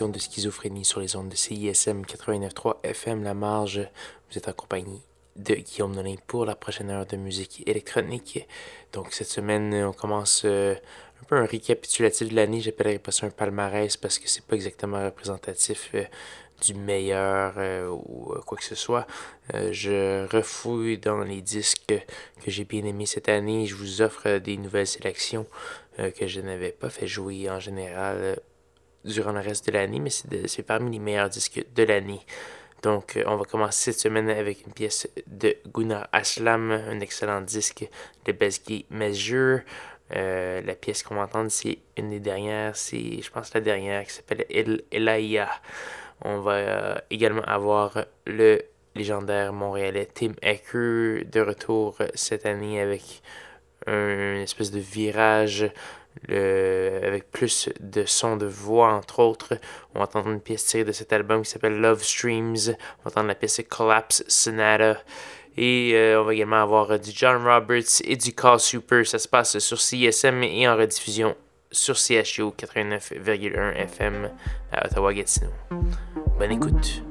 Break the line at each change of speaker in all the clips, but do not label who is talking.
de schizophrénie sur les ondes de CISM 89.3 FM La Marge. Vous êtes accompagné de Guillaume Nolin pour la prochaine heure de musique électronique. Donc cette semaine, on commence euh, un peu un récapitulatif de l'année. J'appellerais pas ça un palmarès parce que c'est pas exactement représentatif euh, du meilleur euh, ou quoi que ce soit. je refouille dans les disques que j'ai bien aimés cette année. Je vous offre des nouvelles sélections que je n'avais pas fait jouer en général durant le reste de l'année, mais c'est parmi les meilleurs disques de l'année. Donc, euh, on va commencer cette semaine avec une pièce de Gunnar Aslam, un excellent disque de Besky Measure. Euh, la pièce qu'on va entendre, c'est une des dernières, c'est, je pense, la dernière qui s'appelle El Elaya. On va euh, également avoir le légendaire montréalais Tim Ecker de retour cette année avec un espèce de virage le, avec plus de sons de voix, entre autres. On va entendre une pièce tirée de cet album qui s'appelle Love Streams. On va entendre la pièce Collapse Sonata. Et euh, on va également avoir du John Roberts et du Call Super. Ça se passe sur CSM et en rediffusion sur CHU 89,1 FM à Ottawa-Gatineau. Bonne écoute.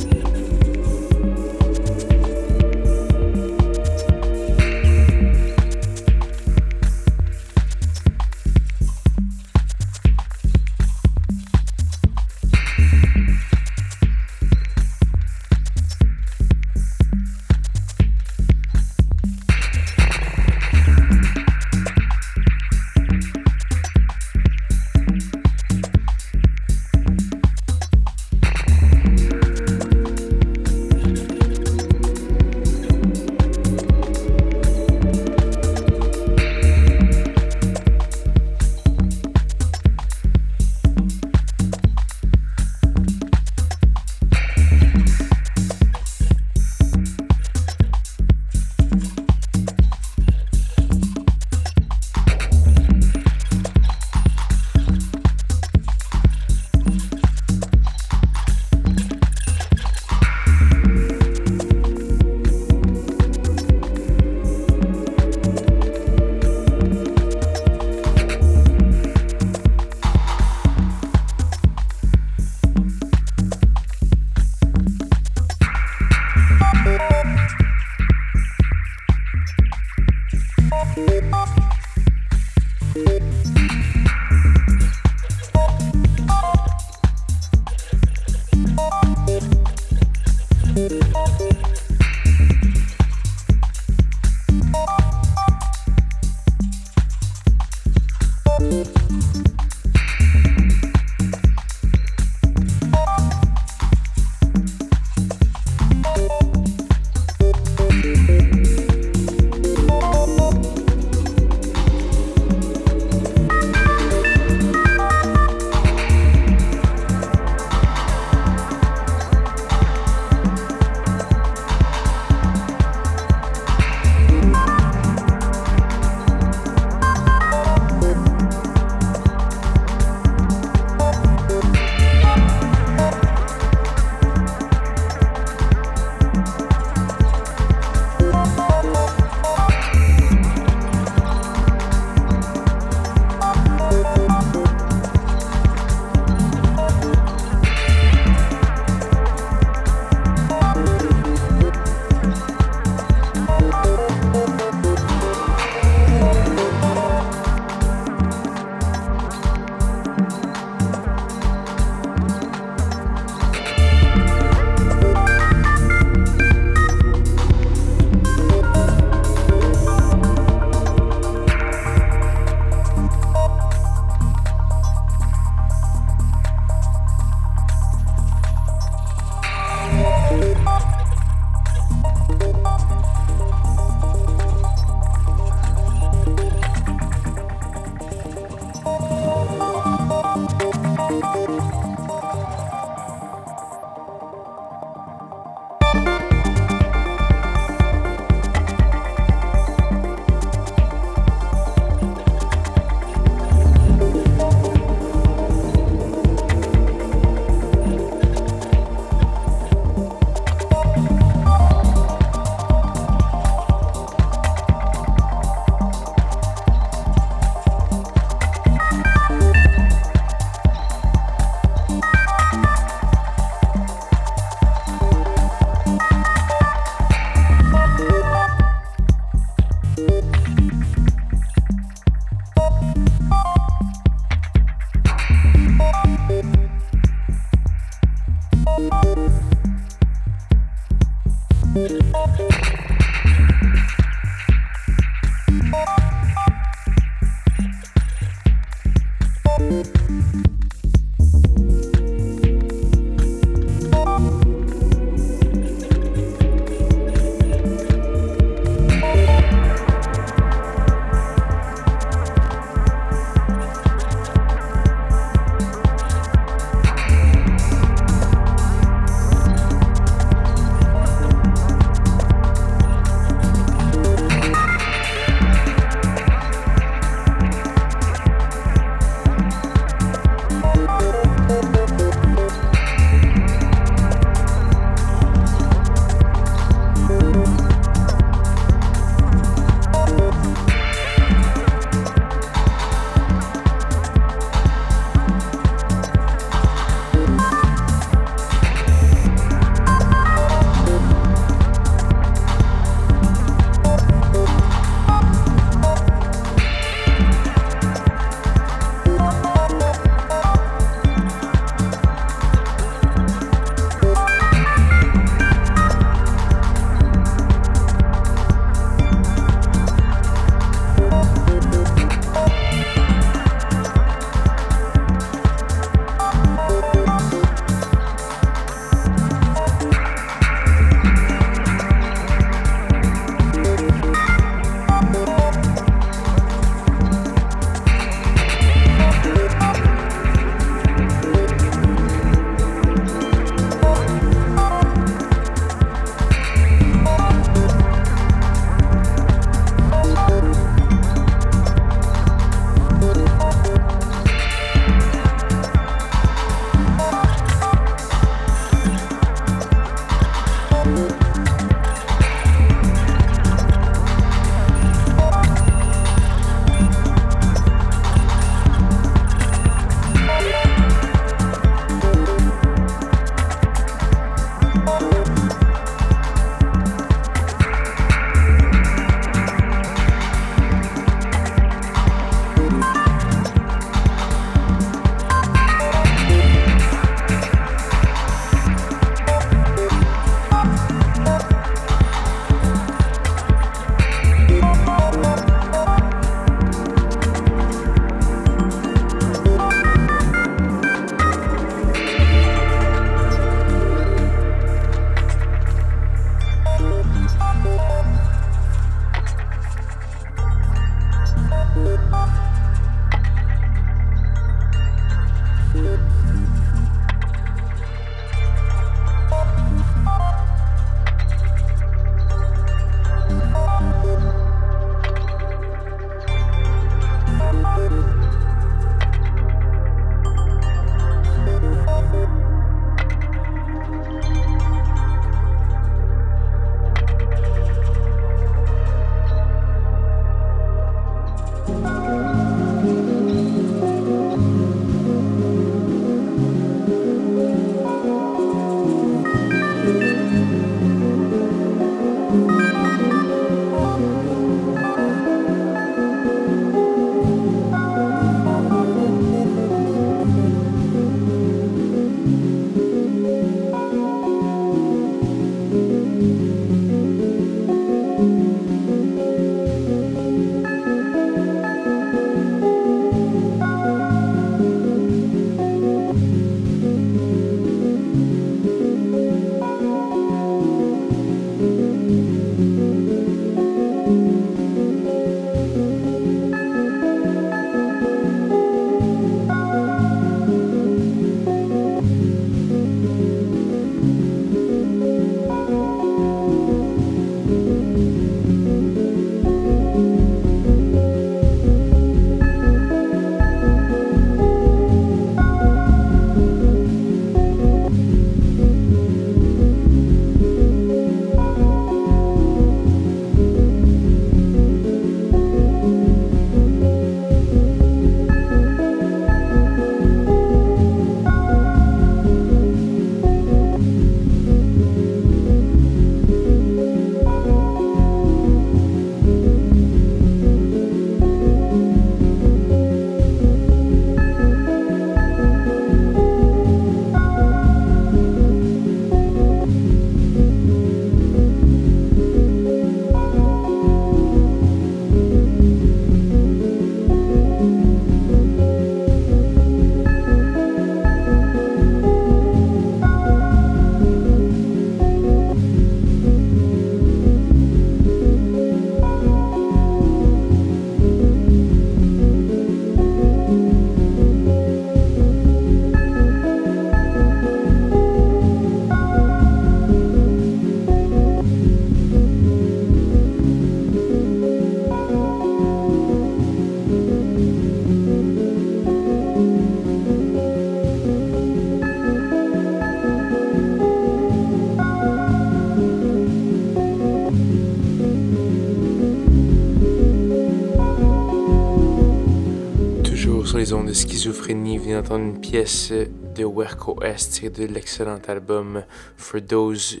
Schizophrénie, vient d'entendre une pièce de Werco S tirée de l'excellent album For Those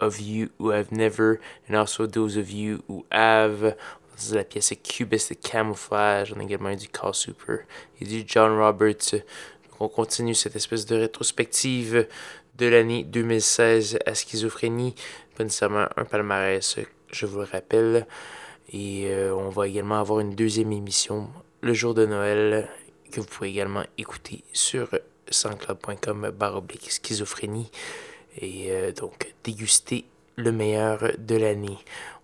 of You Who Have Never and Also Those of You Who Have. La pièce Cubist Camouflage. On a également eu du Call Super et du John Roberts. on continue cette espèce de rétrospective de l'année 2016 à schizophrénie. Pas nécessairement un palmarès, je vous le rappelle. Et euh, on va également avoir une deuxième émission le jour de Noël que vous pouvez également écouter sur sanscloud.com baroblique schizophrénie et euh, donc déguster le meilleur de l'année.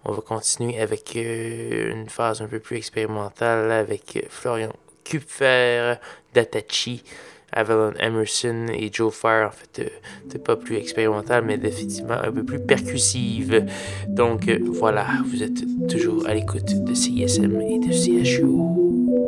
On va continuer avec euh, une phase un peu plus expérimentale avec Florian Kupfer d'Atachi Avalon Emerson et Joe Fire, en fait, euh, pas plus expérimental, mais définitivement un peu plus percussive. Donc euh, voilà, vous êtes toujours à l'écoute de CISM et de CHU.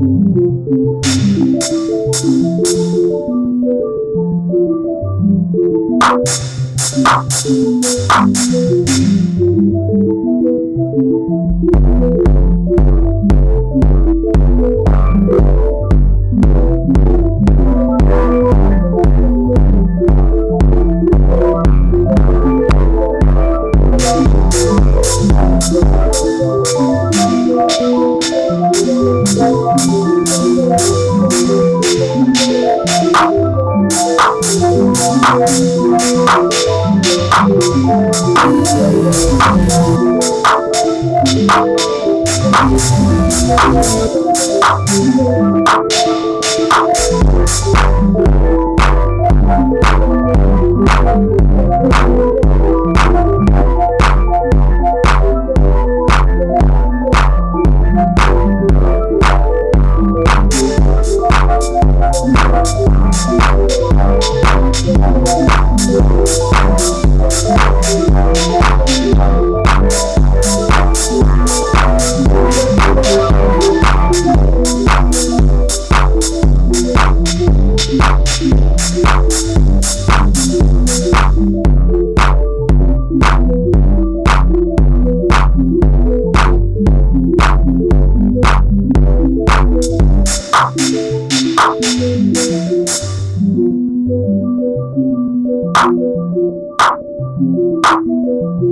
Thank you.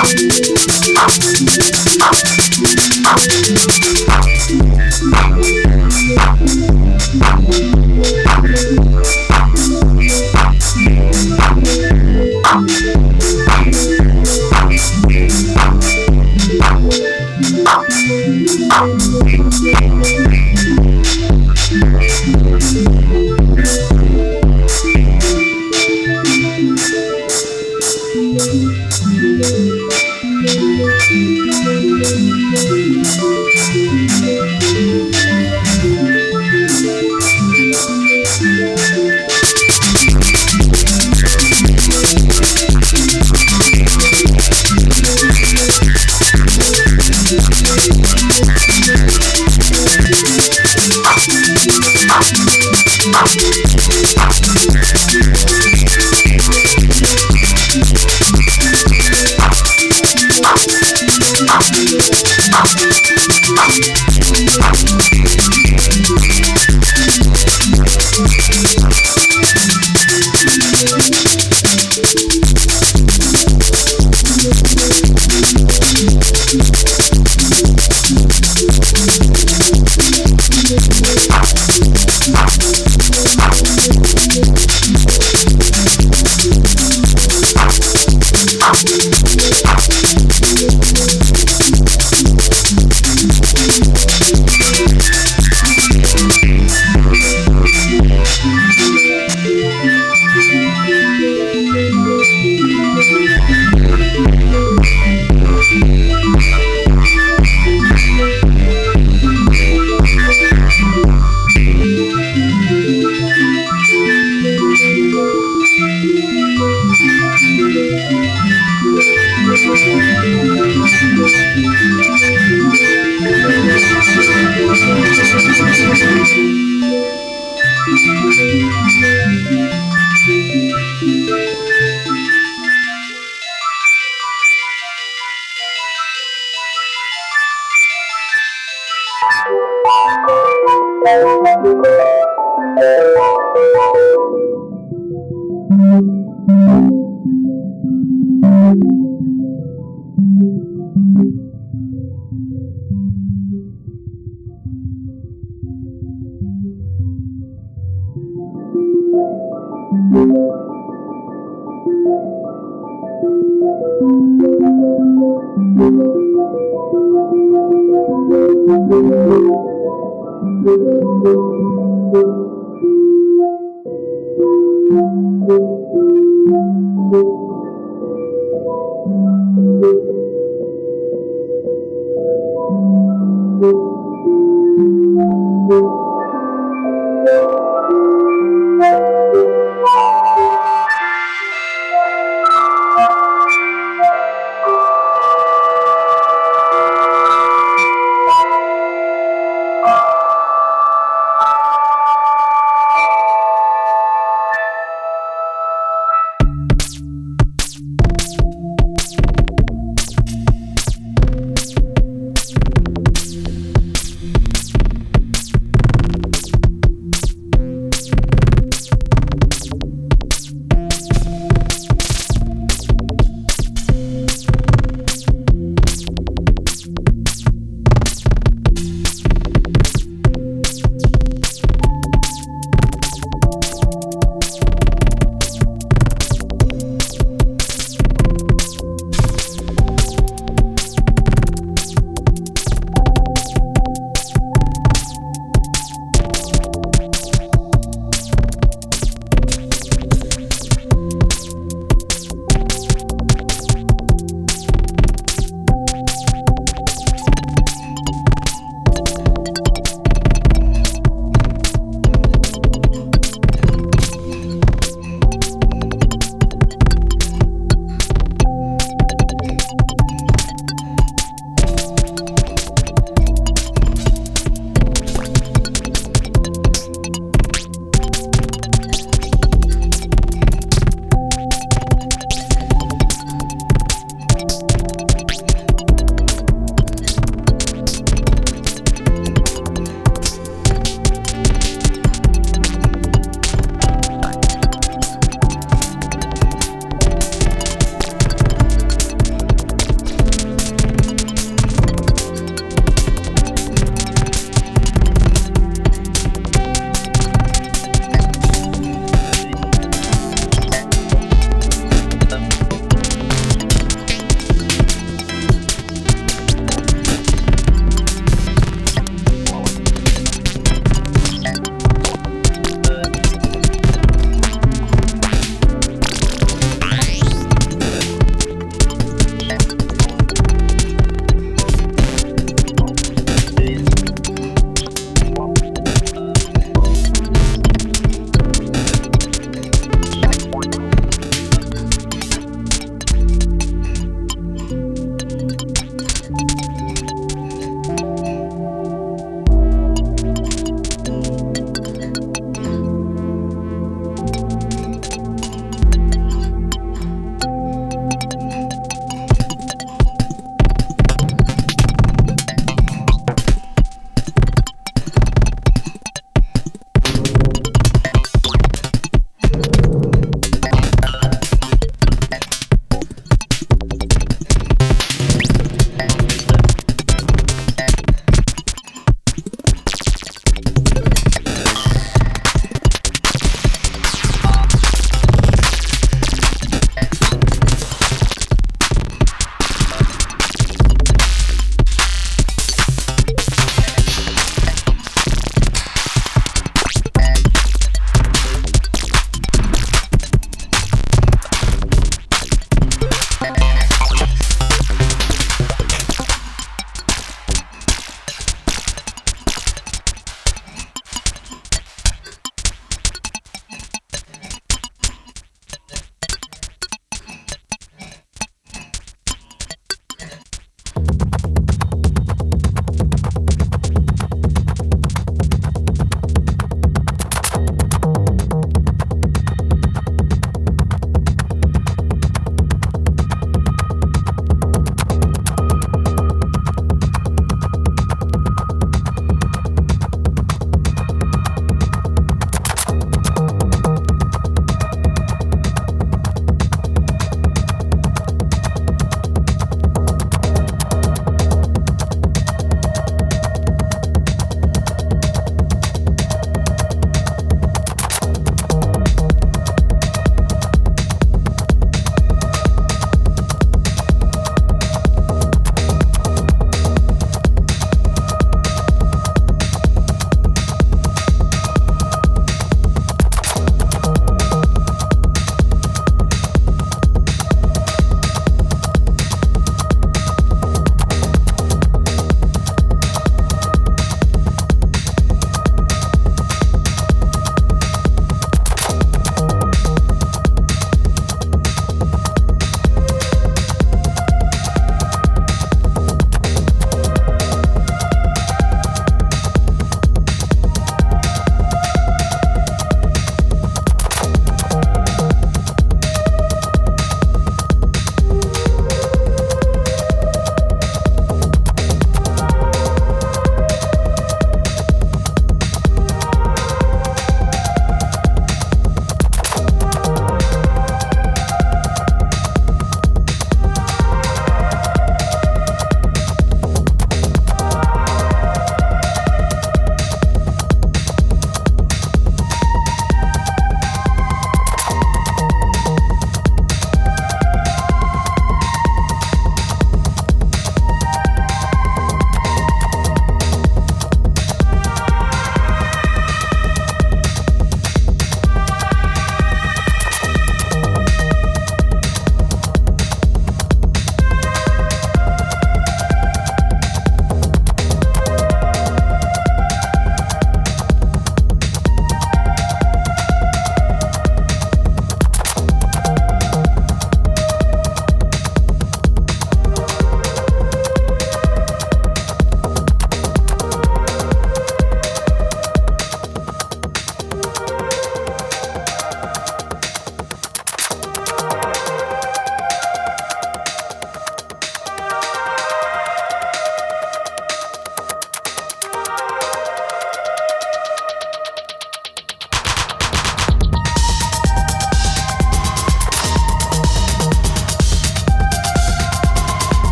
Thank you.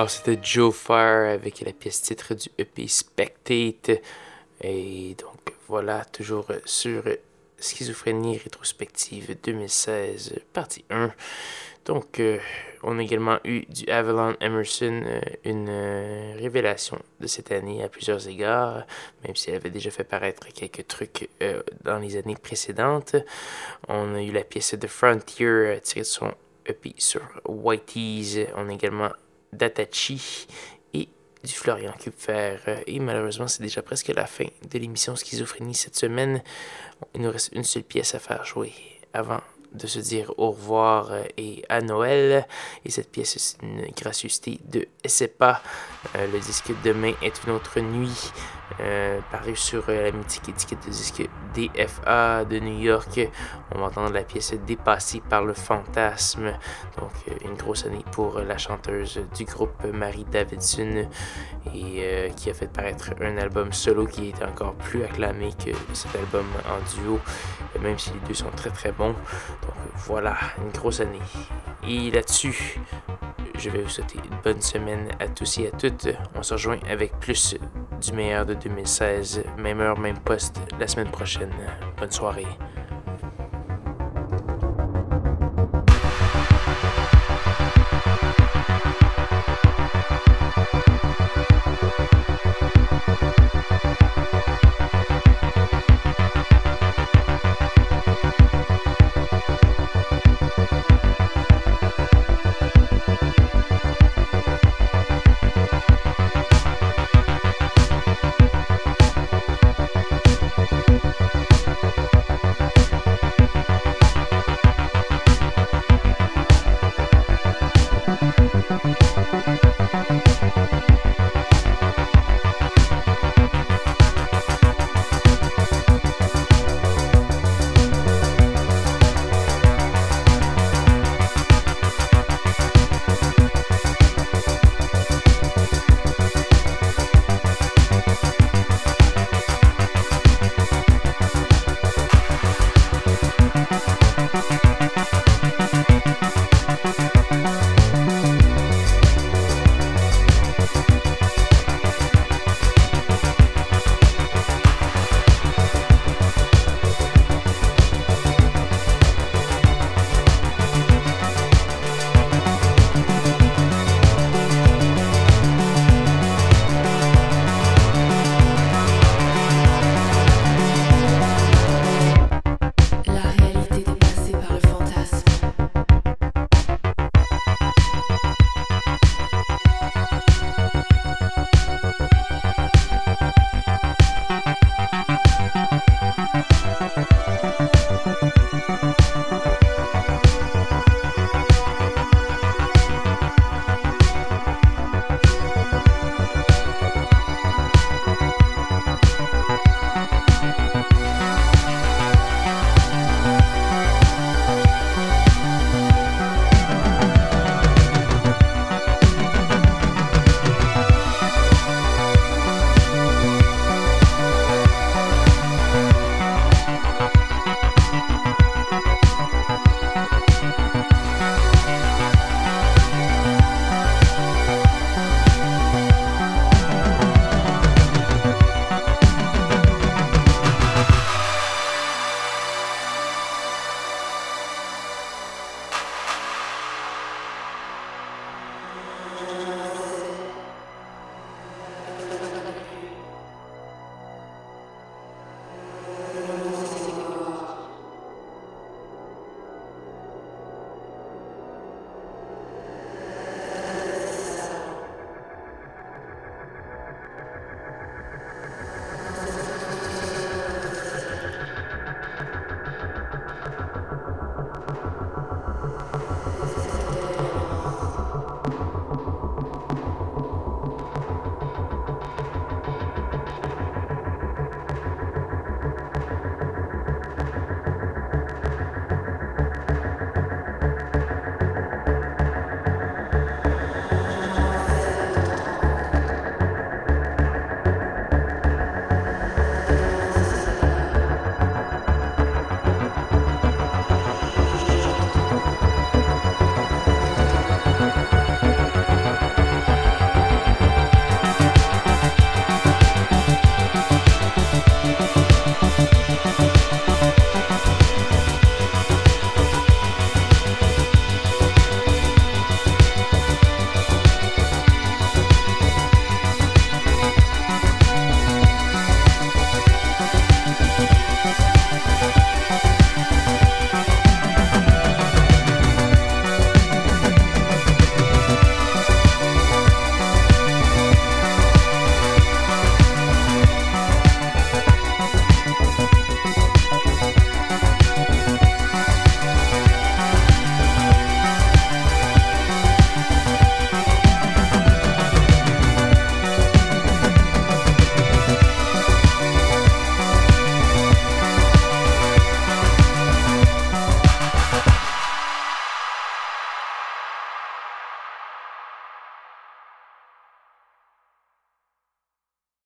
Alors, c'était Joe Fire avec la pièce titre du EP Spectate. Et donc, voilà, toujours sur Schizophrénie rétrospective 2016, partie 1. Donc, euh, on a également eu du Avalon Emerson, euh, une euh, révélation de cette année à plusieurs égards, même si elle avait déjà fait paraître quelques trucs dans les années précédentes. On a eu la pièce The Frontier tirée de son EP sur Whitey's. On a également Datachi et du Florian Kupfer. Et malheureusement, c'est déjà presque la fin de l'émission Schizophrénie cette semaine. Il nous reste une seule pièce à faire jouer avant de se dire au revoir et à Noël. Et cette pièce, c'est une gracieuseté de SEPA. Euh, le disque Demain est une autre nuit. Euh, paru sur euh, la mythique étiquette de disque DFA de New York. On va entendre la pièce Dépassée par le fantasme. Donc, euh, une grosse année pour la chanteuse du groupe Marie Davidson et qui a fait paraître un album solo qui est encore plus acclamé que cet album en duo, même si les deux sont très très bons. Donc, voilà, une grosse année. Et là-dessus, je vais vous souhaiter une bonne semaine à tous et à toutes. On se rejoint avec plus du meilleur de 2016, même heure, même poste, la semaine prochaine. Bonne soirée.